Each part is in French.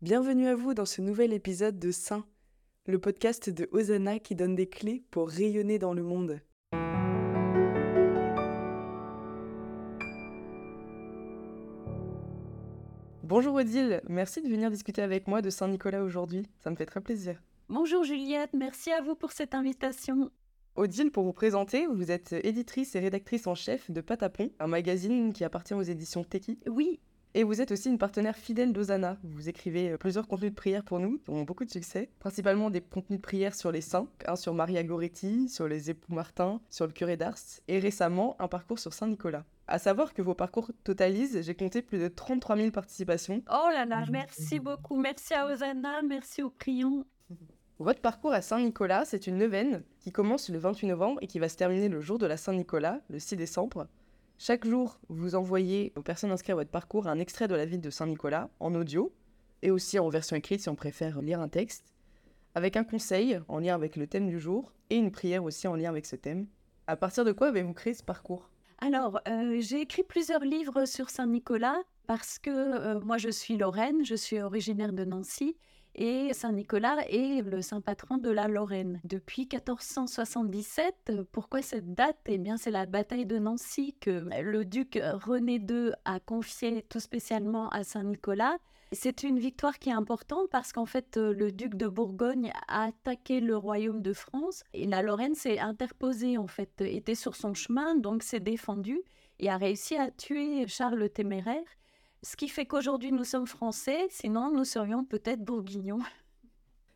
Bienvenue à vous dans ce nouvel épisode de Saint, le podcast de Hosanna qui donne des clés pour rayonner dans le monde. Bonjour Odile, merci de venir discuter avec moi de Saint-Nicolas aujourd'hui, ça me fait très plaisir. Bonjour Juliette, merci à vous pour cette invitation. Odile, pour vous présenter, vous êtes éditrice et rédactrice en chef de Patapon, un magazine qui appartient aux éditions Teki. Oui, Et vous êtes aussi une partenaire fidèle d'Osana. Vous écrivez euh, plusieurs contenus de prière pour nous, qui ont beaucoup de succès. Principalement des contenus de prière sur les saints, un sur Maria Goretti, sur les époux Martin, sur le curé d'Ars, et récemment un parcours sur Saint-Nicolas. À savoir que vos parcours totalisent, j'ai compté plus de 33 000 participations. oh là là, merci beaucoup, merci à Hosanna, merci aux prions. Votre parcours à Saint-Nicolas, c'est une neuvaine qui commence le 28 novembre et qui va se terminer le jour de la Saint-Nicolas, le 6 décembre. Chaque jour, vous envoyez aux personnes inscrites à votre parcours un extrait de la vie de Saint-Nicolas en audio et aussi en version écrite si on préfère lire un texte, avec un conseil en lien avec le thème du jour et une prière aussi en lien avec ce thème. À partir de quoi avez-vous créé ce parcours? Alors, euh, j'ai écrit plusieurs livres sur Saint-Nicolas parce que euh, moi je suis Lorraine, je suis originaire de Nancy et Saint-Nicolas est le saint patron de la Lorraine. Depuis 1477, euh, pourquoi cette date? Eh bien, c'est la bataille de Nancy que le duc René II a confiée tout spécialement à Saint-Nicolas. C'est une victoire qui est importante parce qu'en fait, le duc de Bourgogne a attaqué le royaume de France et la Lorraine s'est interposée, en fait, était sur son chemin, donc s'est défendue et a réussi à tuer Charles le Téméraire. Ce qui fait qu'aujourd'hui nous sommes français, sinon nous serions peut-être bourguignons.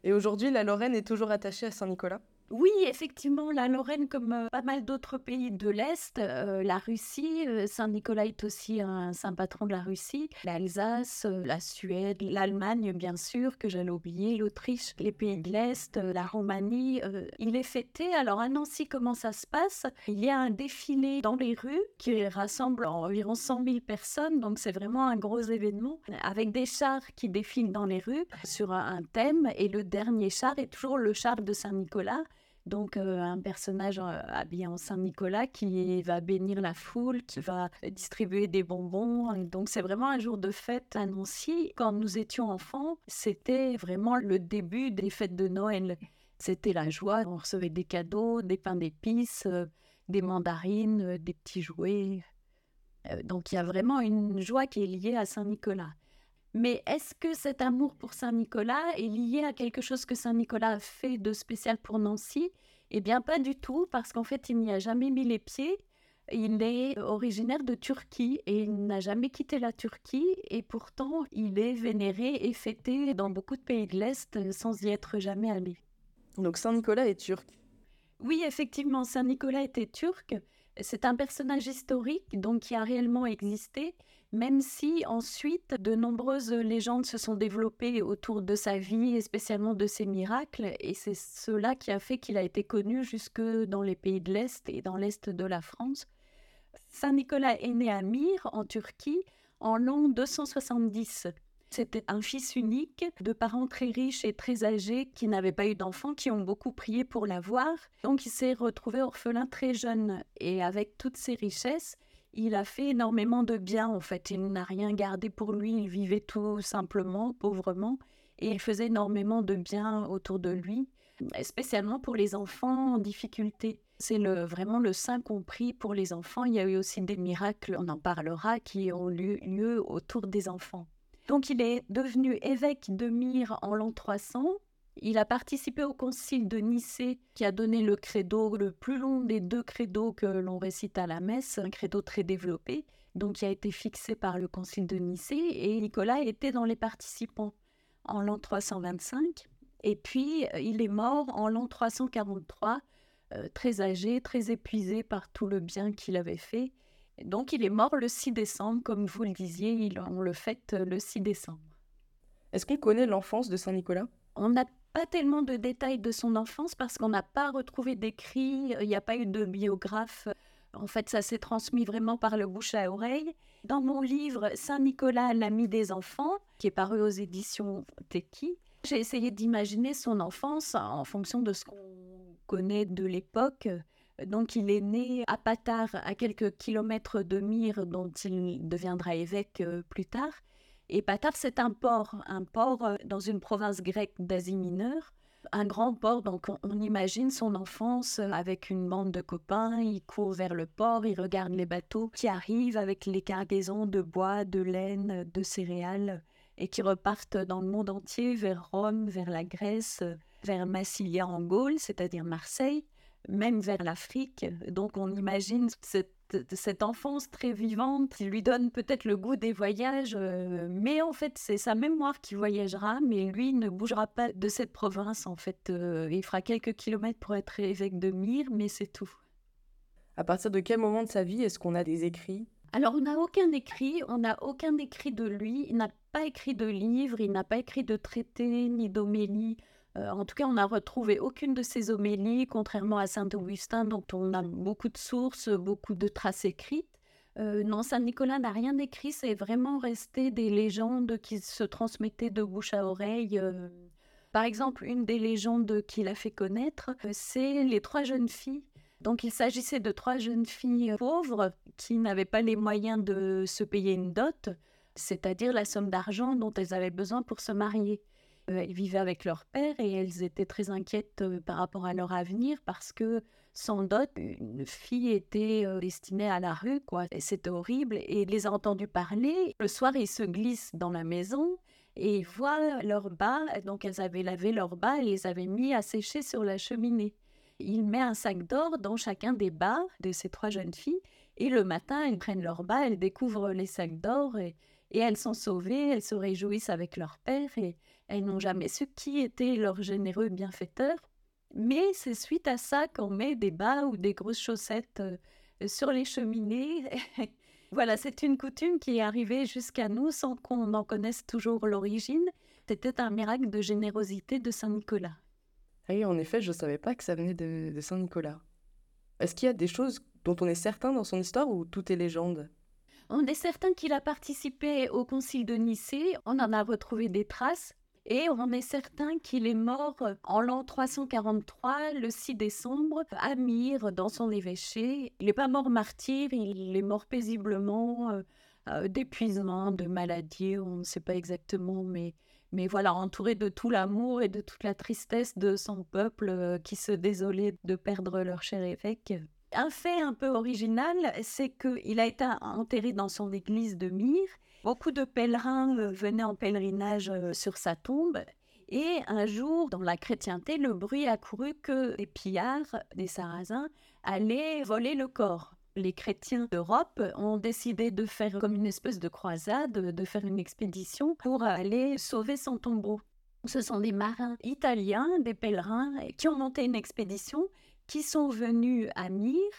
Et aujourd'hui, la Lorraine est toujours attachée à Saint-Nicolas? Oui, effectivement, la Lorraine, comme euh, pas mal d'autres pays de l'Est, euh, la Russie, euh, Saint-Nicolas est aussi un saint patron de la Russie, l'Alsace, la Suède, l'Allemagne, bien sûr, que j'allais oublier, l'Autriche, les pays de l'Est, la Roumanie. il est fêté. Alors à Nancy, comment ça se passe? Il y a un défilé dans les rues qui rassemble environ 100 000 personnes, donc c'est vraiment un gros événement, avec des chars qui défilent dans les rues sur un thème, et le dernier char est toujours le char de Saint-Nicolas. Donc euh, un personnage euh, habillé en Saint-Nicolas qui va bénir la foule, qui va distribuer des bonbons. Donc c'est vraiment un jour de fête Nancy. Quand nous étions enfants, c'était vraiment le début des fêtes de Noël. C'était la joie, on recevait des cadeaux, des pains d'épices, euh, des mandarines, des petits jouets. Donc il y a vraiment une joie qui est liée à Saint-Nicolas. Mais est-ce que cet amour pour Saint-Nicolas est lié à quelque chose que Saint-Nicolas a fait de spécial pour Nancy? Eh bien, pas du tout, parce qu'en fait, il n'y a jamais mis les pieds. Il est originaire de Turquie et il n'a jamais quitté la Turquie et pourtant il est vénéré et fêté dans beaucoup de pays de l'Est sans y être jamais allé. Donc Saint-Nicolas est turc? Oui, effectivement, Saint Nicolas était turc. C'est un personnage historique, donc qui a réellement existé, même si ensuite de nombreuses légendes se sont développées autour de sa vie et spécialement de ses miracles, et c'est cela qui a fait qu'il a été connu jusque dans les pays de l'Est et dans l'Est de la France. Saint Nicolas est né à Myre, en Turquie, en l'an 270. C'était un fils unique de parents très riches et très âgés qui n'avaient pas eu d'enfants, qui ont beaucoup prié pour l'avoir. Donc il s'est retrouvé orphelin très jeune et avec toutes ses richesses, il a fait énormément de bien en fait. Il n'a rien gardé pour lui, il vivait tout simplement, pauvrement, et il faisait énormément de bien autour de lui, spécialement pour les enfants en difficulté. C'est le, vraiment le saint compris pour les enfants. Il y a eu aussi des miracles, on en parlera, qui ont eu lieu autour des enfants. Donc il est devenu évêque de Myre en l'an 300. Il a participé au concile de Nicée qui a donné le credo le plus long des deux credos que l'on récite à la messe, un credo très développé, donc qui a été fixé par le concile de Nicée et Nicolas était dans les participants en l'an 325 et puis euh, il est mort en l'an 343 euh, très âgé, très épuisé par tout le bien qu'il avait fait. Donc il est mort le 6 décembre, comme vous le disiez, il- on le fête euh, le 6 décembre. Est-ce qu'on connaît l'enfance de Saint-Nicolas? On n'a pas tellement de détails de son enfance parce qu'on n'a pas retrouvé d'écrits, il n'y a pas eu de biographe. En fait, ça s'est transmis vraiment par le bouche à oreille. Dans mon livre Saint-Nicolas, l'ami des enfants, qui est paru aux éditions Teki, j'ai essayé d'imaginer son enfance en fonction de ce qu'on connaît de l'époque. Donc, il est né à Patard, à quelques kilomètres de Myre, dont il deviendra évêque euh, plus tard. Et Patars, c'est un port, un port euh, dans une province grecque d'Asie mineure, un grand port. Donc, on, imagine son enfance euh, avec une bande de copains. Il court vers le port, il regarde les bateaux qui arrivent avec les cargaisons de bois, de laine, de céréales et qui repartent dans le monde entier vers Rome, vers la Grèce, vers Massilia en Gaule, c'est-à-dire Marseille, même vers l'Afrique. Donc, on imagine cette cette enfance très vivante qui lui donne peut-être le goût des voyages, euh, mais en fait c'est sa mémoire qui voyagera, mais lui ne bougera pas de cette province en fait. Euh, il fera quelques kilomètres pour être évêque de Myre, mais c'est tout. À partir de quel moment de sa vie est-ce qu'on a des écrits? Alors, on n'a aucun écrit, on n'a aucun écrit de lui, il n'a pas écrit de livre, il n'a pas écrit de traité ni d'homélie. Euh, en tout cas, on n'a retrouvé aucune de ces homélies, contrairement à Saint Augustin, dont on a beaucoup de sources, beaucoup de traces écrites. Euh, non, Saint Nicolas n'a rien écrit, c'est vraiment resté des légendes qui se transmettaient de bouche à oreille. Euh. Par exemple, une des légendes qu'il a fait connaître, c'est les trois jeunes filles. Donc, il s'agissait de trois jeunes filles pauvres qui n'avaient pas les moyens de se payer une dot, c'est-à-dire la somme d'argent dont elles avaient besoin pour se marier. Euh, elles vivaient avec leur père et elles étaient très inquiètes euh, par rapport à leur avenir parce que sans dot, une fille était euh, destinée à la rue, quoi. C'était horrible. Et les a entendus parler. Le soir, ils se glissent dans la maison et ils voient leurs bas. Donc, elles avaient lavé leurs bas et les avaient mis à sécher sur la cheminée. Il met un sac d'or dans chacun des bas de ces trois jeunes filles. Et le matin, elles prennent leurs bas, elles découvrent les sacs d'or et, et elles sont sauvées, elles se réjouissent avec leur père. Et, elles n'ont jamais su qui était leur généreux bienfaiteur. Mais c'est suite à ça qu'on met des bas ou des grosses chaussettes euh, sur les cheminées. voilà, c'est une coutume qui est arrivée jusqu'à nous sans qu'on en connaisse toujours l'origine. C'était un miracle de générosité de Saint Nicolas. Oui, en effet, je ne savais pas que ça venait de, Saint Nicolas. Est-ce qu'il y a des choses dont on est certain dans son histoire ou tout est légende? On est certain qu'il a participé au concile de Nicée, on en a retrouvé des traces, et on est certain qu'il est mort en l'an 343, le 6 décembre, à Myre, dans son évêché. Il n'est pas mort martyr, il est mort paisiblement euh, euh, d'épuisement, de maladie, on ne sait pas exactement, mais, voilà, entouré de tout l'amour et de toute la tristesse de son peuple euh, qui se désolait de perdre leur cher évêque. Un fait un peu original, c'est qu'il a été enterré dans son église de Myre Beaucoup de pèlerins euh, venaient en pèlerinage euh, sur sa tombe. Et un jour, dans la chrétienté, le bruit a couru que des pillards, des sarrasins, allaient voler le corps. Les chrétiens d'Europe ont décidé de faire comme une espèce de croisade, de faire une expédition pour aller sauver son tombeau. Ce sont des marins italiens, des pèlerins, qui ont monté une expédition, qui sont venus à Myre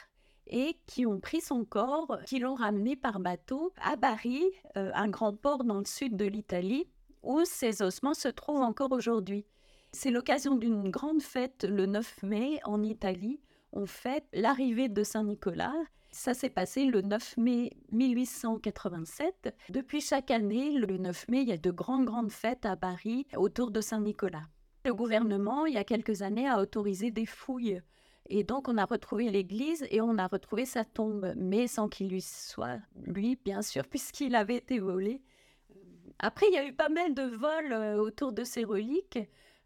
et qui ont pris son corps, qui l'ont ramené par bateau à Bari, euh, un grand port dans le sud de l'Italie, où ses ossements se trouvent encore aujourd'hui. C'est l'occasion d'une grande fête le 9 mai en Italie. On fête l'arrivée de Saint-Nicolas. Ça s'est passé le 9 mai 1887. Depuis chaque année, le 9 mai, il y a de grandes, grandes fêtes à Paris autour de Saint-Nicolas. Le gouvernement, il y a quelques années, a autorisé des fouilles et donc, on a retrouvé l'église et on a retrouvé sa tombe, mais sans qu'il lui soit, lui, bien sûr, puisqu'il avait été volé. Après, il y a eu pas mal de vols euh, autour de ces reliques,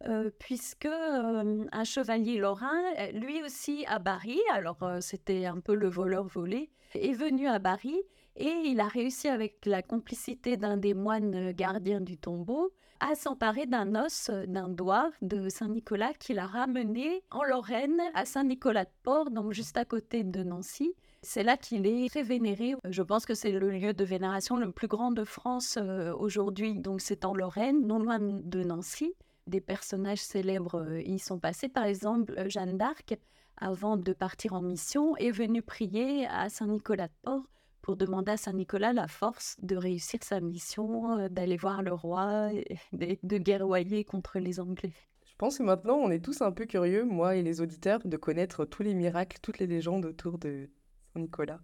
euh, puisque euh, un chevalier lorrain, lui aussi à Bari, alors c'était un peu le voleur volé, est venu à Bari et il a réussi avec la complicité d'un des moines gardiens du tombeau à s'emparer d'un os d'un doigt de Saint-Nicolas qu'il a ramené en Lorraine à Saint-Nicolas-de-Port, donc juste à côté de Nancy. C'est là qu'il est très vénéré. Je pense que c'est le lieu de vénération le plus grand de France euh, aujourd'hui. Donc c'est en Lorraine, non loin de Nancy. Des personnages célèbres euh, y sont passés. Par exemple, Jeanne d'Arc, avant de partir en mission, est venue prier à Saint-Nicolas-de-Port pour demander à Saint-Nicolas la force de réussir sa mission, euh, d'aller voir le roi, et de guerroyer contre les Anglais. Je pense que maintenant, on est tous un peu curieux, moi et les auditeurs, de connaître tous les miracles, toutes les légendes autour de Saint-Nicolas.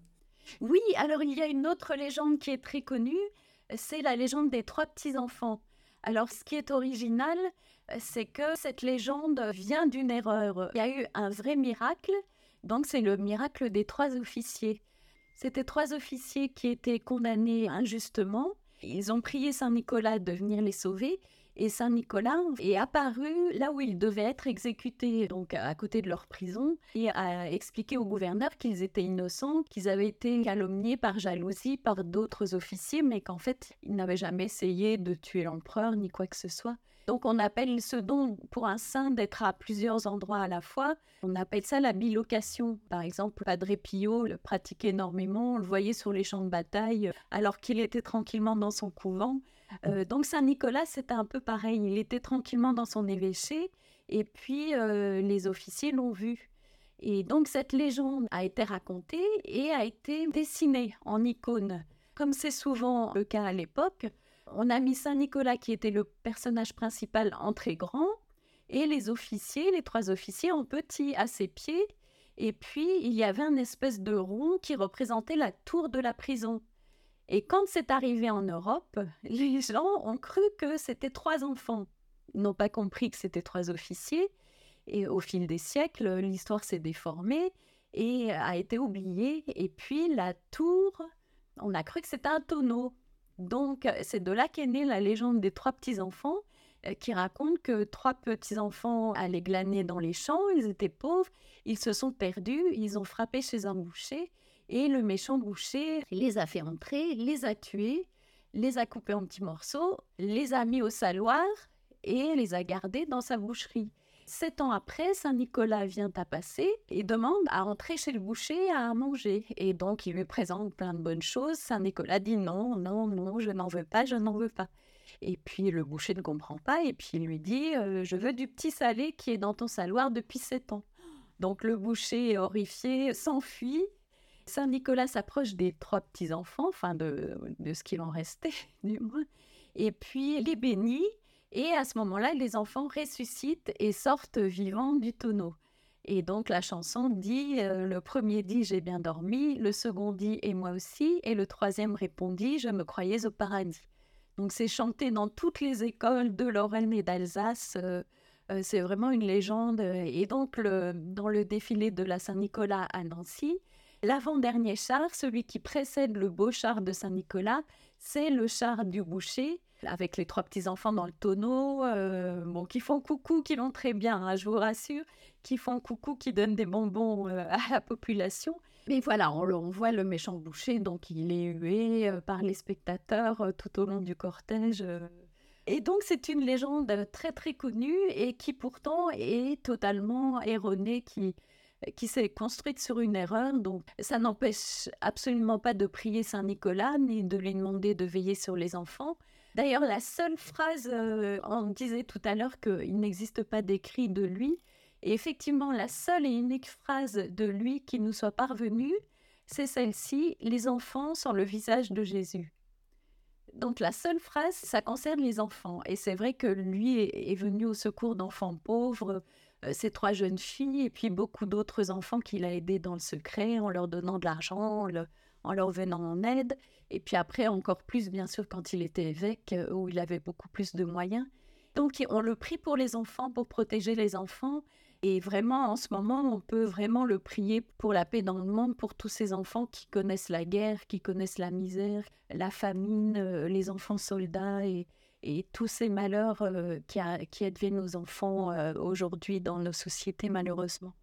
Oui, alors il y a une autre légende qui est très connue, c'est la légende des trois petits-enfants. Alors ce qui est original, c'est que cette légende vient d'une erreur. Il y a eu un vrai miracle, donc c'est le miracle des trois officiers. C'était trois officiers qui étaient condamnés injustement Ils ont prié Saint Nicolas de venir les sauver et Saint Nicolas est apparu là où il devait être exécuté, donc à côté de leur prison, et a expliqué au gouverneur qu'ils étaient innocents, qu'ils avaient été calomniés par jalousie par d'autres officiers, mais qu'en fait, ils n'avaient jamais essayé de tuer l'empereur ni quoi que ce soit. Donc on appelle ce don pour un saint d'être à plusieurs endroits à la fois. On appelle ça la bilocation. Par exemple, Padre Pio le pratiquait énormément. On le voyait sur les champs de bataille alors qu'il était tranquillement dans son couvent. Euh, donc Saint Nicolas, c'était un peu pareil. Il était tranquillement dans son évêché et puis euh, les officiers l'ont vu. Et donc cette légende a été racontée et a été dessinée en icône. Comme c'est souvent le cas à l'époque, on a mis Saint Nicolas qui était le personnage principal en très grand et les officiers, les trois officiers en petit à ses pieds. Et puis il y avait un espèce de rond qui représentait la tour de la prison. Et quand c'est arrivé en Europe, les gens ont cru que c'était trois enfants. Ils n'ont pas compris que c'était trois officiers. Et au fil des siècles, l'histoire s'est déformée et a été oubliée. Et puis la tour, on a cru que c'était un tonneau. Donc c'est de là qu'est née la légende des trois petits-enfants euh, qui raconte que trois petits-enfants allaient glaner dans les champs, ils étaient pauvres, ils se sont perdus, ils ont frappé chez un boucher et le méchant boucher les a fait entrer, les a tués, les a coupés en petits morceaux, les a mis au saloir et les a gardés dans sa boucherie. Sept ans après, Saint Nicolas vient à passer et demande à entrer chez le boucher à manger. Et donc, il lui présente plein de bonnes choses. Saint Nicolas dit non, non, non, je n'en veux pas, je n'en veux pas. Et puis, le boucher ne comprend pas et puis il lui dit euh, Je veux du petit salé qui est dans ton saloir depuis sept ans. Donc, le boucher, horrifié, s'enfuit Saint Nicolas s'approche des trois petits-enfants, enfin de, de ce qu'il en restait du moins, et puis les bénit, et à ce moment-là, les enfants ressuscitent et sortent vivants du tonneau. Et donc la chanson dit, euh, le premier dit j'ai bien dormi, le second dit et moi aussi, et le troisième répondit je me croyais au paradis. Donc c'est chanté dans toutes les écoles de Lorraine et d'Alsace. Euh, euh, c'est vraiment une légende. Et donc dans le défilé de la Saint-Nicolas à Nancy, L'avant-dernier char, celui qui précède le beau char de Saint-Nicolas, c'est le char du boucher, avec les trois petits-enfants dans le tonneau, euh, bon, qui font coucou, qui vont très bien, hein, je vous rassure, qui font coucou, qui donnent des bonbons euh, à la population. Mais voilà, on, voit le méchant boucher, donc il est hué euh, par les spectateurs tout au long du cortège. Et donc c'est une légende très très connue et qui pourtant est totalement erronée, qui qui s'est construite sur une erreur. Donc, ça n'empêche absolument pas de prier Saint Nicolas ni de lui demander de veiller sur les enfants. D'ailleurs, la seule phrase, euh, on disait tout à l'heure qu'il n'existe pas d'écrit de lui. Et effectivement, la seule et unique phrase de lui qui nous soit parvenue, c'est celle-ci Les enfants sont le visage de Jésus. Donc la seule phrase, ça concerne les enfants. Et c'est vrai que lui est venu au secours d'enfants pauvres, euh, ces trois jeunes filles et puis beaucoup d'autres enfants qu'il a aidés dans le secret en leur donnant de l'argent, en leur venant en aide. Et puis après, encore plus, bien sûr, quand il était évêque, euh, où il avait beaucoup plus de moyens. Donc, on le prie pour les enfants, pour protéger les enfants. Et vraiment, en ce moment, on peut vraiment le prier pour la paix dans le monde, pour tous ces enfants qui connaissent la guerre, qui connaissent la misère, la famine, euh, les enfants soldats et, tous ces malheurs euh, qui, qui, adviennent aux enfants aujourd'hui dans nos sociétés, malheureusement.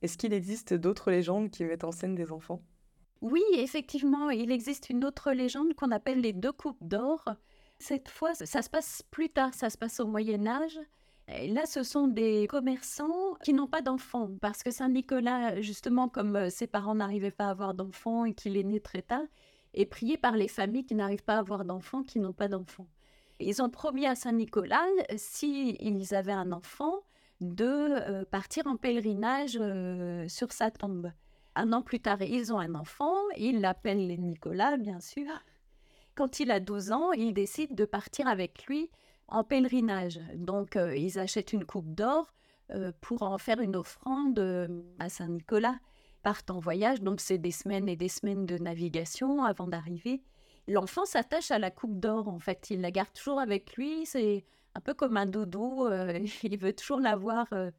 Est-ce qu'il existe d'autres légendes qui mettent en scène des enfants? Oui, effectivement, il existe une autre légende qu'on appelle les deux coupes d'or. Cette fois, ça se passe plus tard, ça se passe au Moyen Âge. Là, ce sont des commerçants qui n'ont pas d'enfants, parce que Saint Nicolas, justement, comme euh, ses parents n'arrivaient pas à avoir d'enfants et qu'il est né très tard, est prié par les familles qui n'arrivent pas à avoir d'enfants, qui n'ont pas d'enfants. Ils ont promis à Saint-Nicolas, s'ils avaient un enfant, de euh, partir en pèlerinage euh, sur sa tombe. Un an plus tard, ils ont un enfant, ils l'appellent Nicolas, bien sûr. Quand il a 12 ans, ils décident de partir avec lui en pèlerinage. Donc, euh, ils achètent une coupe d'or pour en faire une offrande à Saint-Nicolas. Partent en voyage, donc c'est des semaines et des semaines de navigation avant d'arriver l'enfant s'attache à la coupe d'or, en fait. Il la garde toujours avec lui. C'est un peu comme un doudou. Euh, il veut toujours l'avoir euh,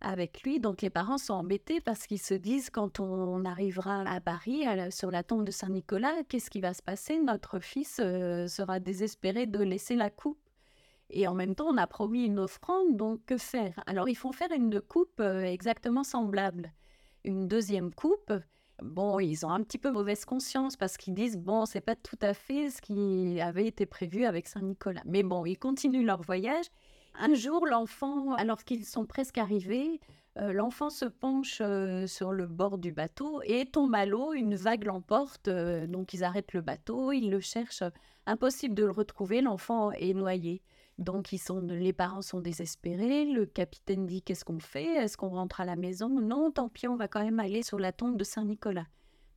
avec lui. Donc les parents sont embêtés parce qu'ils se disent quand on arrivera à Paris, sur la tombe de Saint-Nicolas, qu'est-ce qui va se passer? Notre fils euh, sera désespéré de laisser la coupe. Et en même temps, on a promis une offrande, donc que faire? Alors ils font faire une coupe euh, exactement semblable. Une deuxième coupe. Bon, ils ont un petit peu mauvaise conscience parce qu'ils disent bon, c'est pas tout à fait ce qui avait été prévu avec Saint-Nicolas. Mais bon, ils continuent leur voyage un jour, l'enfant, alors qu'ils sont presque arrivés, euh, l'enfant se penche euh, sur le bord du bateau et tombe à l'eau, une vague l'emporte, euh, donc ils arrêtent le bateau, ils le cherchent, impossible de le retrouver, l'enfant est noyé. Donc sont, les parents sont désespérés, le capitaine dit qu'est-ce qu'on fait, est-ce qu'on rentre à la maison? Non, tant pis, on va quand même aller sur la tombe de Saint-Nicolas.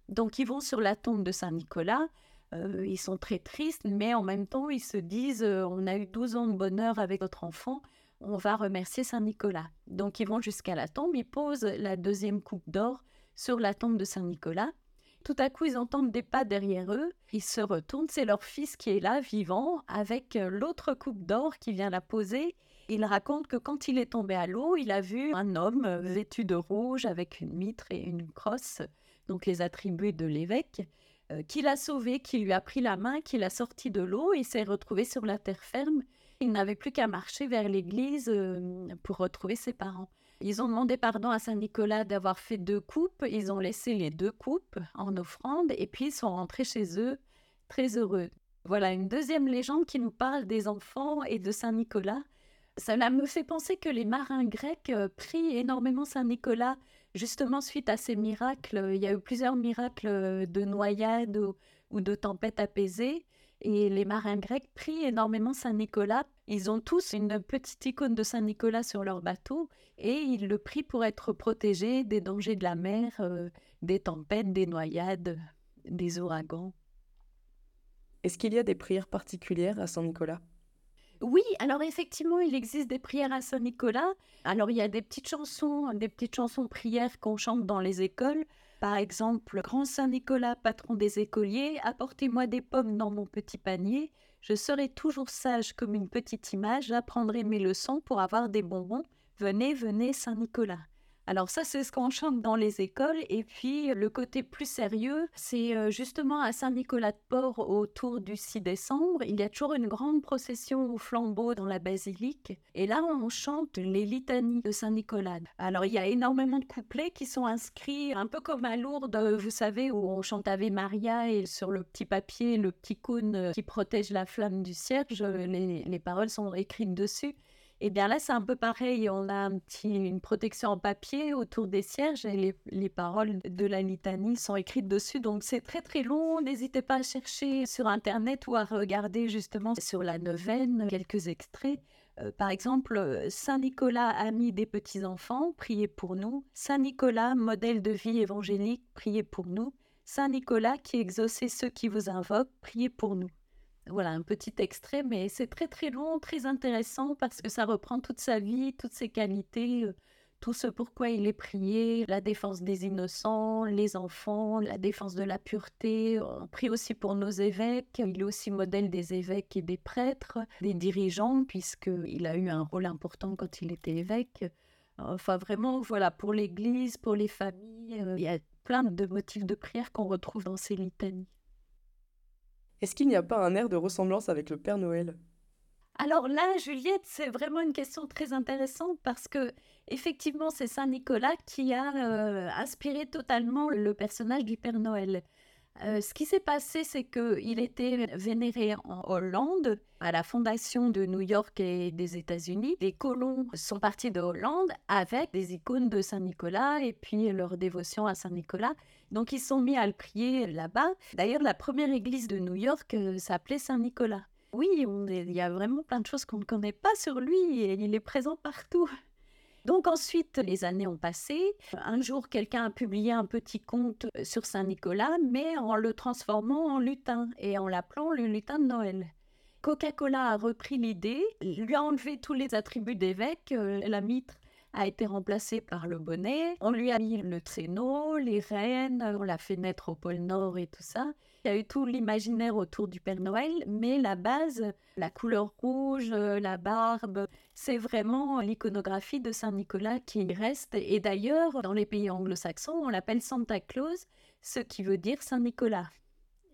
Donc ils vont sur la tombe de Saint-Nicolas, euh, ils sont très tristes, mais en même temps, ils se disent euh, on a eu 12 ans de bonheur avec notre enfant, on va remercier Saint-Nicolas. Donc, ils vont jusqu'à la tombe, ils posent la deuxième coupe d'or sur la tombe de Saint-Nicolas. Tout à coup, ils entendent des pas derrière eux. Ils se retournent, c'est leur fils qui est là, vivant, avec euh, l'autre coupe d'or qui vient la poser. Il raconte que quand il est tombé à l'eau, il a vu un homme vêtu de rouge avec une mitre et une crosse, donc les attributs de l'évêque. Euh, qui l'a sauvé, qui lui a pris la main, qui l'a sorti de l'eau. Il s'est retrouvé sur la terre ferme. Il n'avait plus qu'à marcher vers l'église euh, pour retrouver ses parents. Ils ont demandé pardon à Saint-Nicolas d'avoir fait deux coupes. Ils ont laissé les deux coupes en offrande et puis ils sont rentrés chez eux très heureux. Voilà une deuxième légende qui nous parle des enfants et de Saint-Nicolas. Cela me fait penser que les marins grecs euh, prient énormément Saint-Nicolas justement, suite à ces miracles, il y a eu plusieurs miracles de noyade ou, de tempêtes apaisées. Et les marins grecs prient énormément Saint Nicolas. Ils ont tous une petite icône de Saint Nicolas sur leur bateau et ils le prient pour être protégés des dangers de la mer, euh, des tempêtes, des noyades, des ouragans. Est-ce qu'il y a des prières particulières à Saint Nicolas oui, alors effectivement, il existe des prières à Saint-Nicolas. Alors il y a des petites chansons, des petites chansons prières qu'on chante dans les écoles. Par exemple, Grand Saint-Nicolas, patron des écoliers, apportez-moi des pommes dans mon petit panier. Je serai toujours sage comme une petite image, j'apprendrai mes leçons pour avoir des bonbons. Venez, venez, Saint-Nicolas. Alors ça, c'est ce qu'on chante dans les écoles. Et puis le côté plus sérieux, c'est euh, justement à Saint-Nicolas-de-Port autour du 6 décembre. Il y a toujours une grande procession au flambeau dans la basilique. Et là, on chante les litanies de Saint-Nicolas. Alors il y a énormément de couplets qui sont inscrits, un peu comme à Lourdes, vous savez, où on chante Ave Maria et sur le petit papier, le petit cône qui protège la flamme du cierge, les, les paroles sont écrites dessus. Et eh bien là, c'est un peu pareil. On a une protection en papier autour des cierges et les, les paroles de la litanie sont écrites dessus. Donc c'est très très long. N'hésitez pas à chercher sur Internet ou à regarder justement sur la neuvaine quelques extraits. Euh, par exemple, euh, Saint Nicolas, ami des petits-enfants, priez pour nous. Saint Nicolas, modèle de vie évangélique, priez pour nous. Saint Nicolas qui exaucez ceux qui vous invoquent, priez pour nous voilà un petit extrait, mais c'est très très long, très intéressant parce que ça reprend toute sa vie, toutes ses qualités, euh, tout ce pourquoi il est prié, la défense des innocents, les enfants, la défense de la pureté. On prie aussi pour nos évêques. Il est aussi modèle des évêques et des prêtres, des dirigeants, puisqu'il a eu un rôle important quand il était évêque. Enfin, vraiment, voilà, pour l'Église, pour les familles, euh, il y a plein de motifs de prière qu'on retrouve dans ces litanies. Est-ce qu'il n'y a pas un air de ressemblance avec le Père Noël? Alors là, Juliette, c'est vraiment une question très intéressante parce que effectivement, c'est Saint Nicolas qui a euh, inspiré totalement le personnage du Père Noël. Euh, ce qui s'est passé, c'est qu'il était vénéré en Hollande, à la fondation de New York et des États-Unis. Les colons sont partis de Hollande avec des icônes de Saint Nicolas et puis leur dévotion à Saint Nicolas. Donc ils sont mis à le prier là-bas. D'ailleurs, la première église de New York euh, s'appelait Saint Nicolas. Oui, il y a vraiment plein de choses qu'on ne connaît pas sur lui et il est présent partout. Donc ensuite, les années ont passé. Un jour, quelqu'un a publié un petit conte sur Saint-Nicolas, mais en le transformant en lutin et en l'appelant le lutin de Noël. Coca-Cola a repris l'idée, lui a enlevé tous les attributs d'évêque, euh, la mitre a été remplacée par le bonnet, on lui a mis le traîneau, les rênes, on l'a fait naître au pôle Nord et tout ça. Il y a eu tout l'imaginaire autour du Père Noël, mais la base, la couleur rouge, la barbe, c'est vraiment l'iconographie de Saint Nicolas qui reste. Et d'ailleurs, dans les pays anglo-saxons, on l'appelle Santa Claus, ce qui veut dire Saint Nicolas.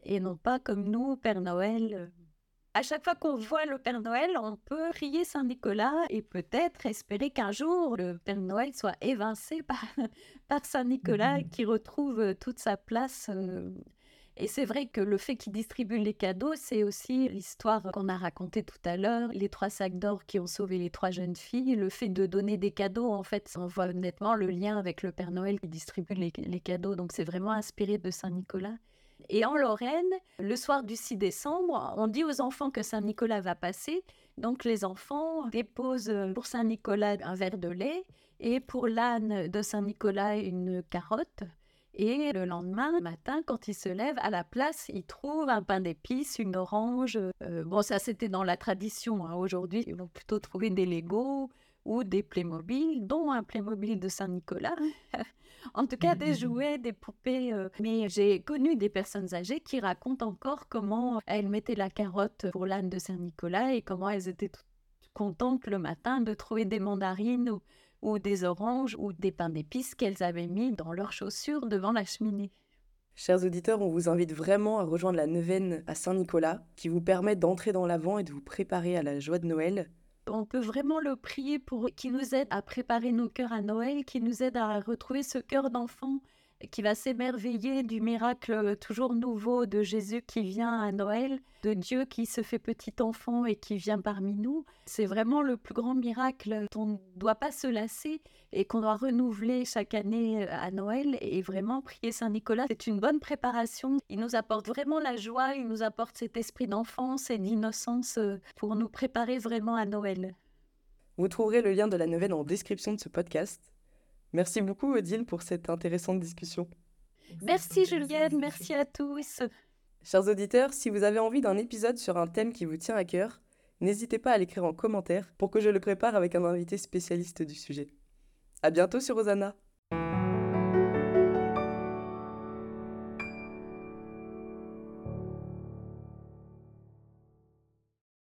Et non pas comme nous, Père Noël, à chaque fois qu'on voit le Père Noël, on peut prier Saint Nicolas et peut-être espérer qu'un jour le Père Noël soit évincé par, par Saint Nicolas mmh. qui retrouve euh, toute sa place. Euh. Et c'est vrai que le fait qu'il distribue les cadeaux, c'est aussi l'histoire qu'on a racontée tout à l'heure, les trois sacs d'or qui ont sauvé les trois jeunes filles, le fait de donner des cadeaux, en fait, on voit nettement le lien avec le Père Noël qui distribue les, les cadeaux, donc c'est vraiment inspiré de Saint Nicolas. Et en Lorraine, le soir du 6 décembre, on dit aux enfants que Saint-Nicolas va passer. Donc les enfants déposent pour Saint-Nicolas un verre de lait et pour l'âne de Saint-Nicolas une carotte. Et le lendemain matin, quand ils se lèvent, à la place, ils trouvent un pain d'épices, une orange. Euh, bon, ça c'était dans la tradition. Hein. Aujourd'hui, ils vont plutôt trouver des Legos ou des Playmobil, dont un Playmobil de Saint-Nicolas. en tout cas, des jouets, des poupées. Euh. Mais j'ai connu des personnes âgées qui racontent encore comment elles mettaient la carotte pour l'âne de Saint-Nicolas et comment elles étaient contentes le matin de trouver des mandarines ou, ou des oranges ou des pains d'épices qu'elles avaient mis dans leurs chaussures devant la cheminée. Chers auditeurs, on vous invite vraiment à rejoindre la neuvaine à Saint-Nicolas, qui vous permet d'entrer dans l'avant et de vous préparer à la joie de Noël on peut vraiment le prier pour qu'il nous aide à préparer nos cœurs à Noël, qu'il nous aide à retrouver ce cœur d'enfant qui va s'émerveiller du miracle toujours nouveau de Jésus qui vient à Noël, de Dieu qui se fait petit enfant et qui vient parmi nous. C'est vraiment le plus grand miracle dont on ne doit pas se lasser et qu'on doit renouveler chaque année à Noël et vraiment prier Saint Nicolas. C'est une bonne préparation. Il nous apporte vraiment la joie, il nous apporte cet esprit d'enfance et d'innocence pour nous préparer vraiment à Noël. Vous trouverez le lien de la nouvelle en description de ce podcast. Merci beaucoup, Odile, pour cette intéressante discussion. Merci, Julienne. Merci à tous. Chers auditeurs, si vous avez envie d'un épisode sur un thème qui vous tient à cœur, n'hésitez pas à l'écrire en commentaire pour que je le prépare avec un invité spécialiste du sujet. À bientôt sur Rosanna.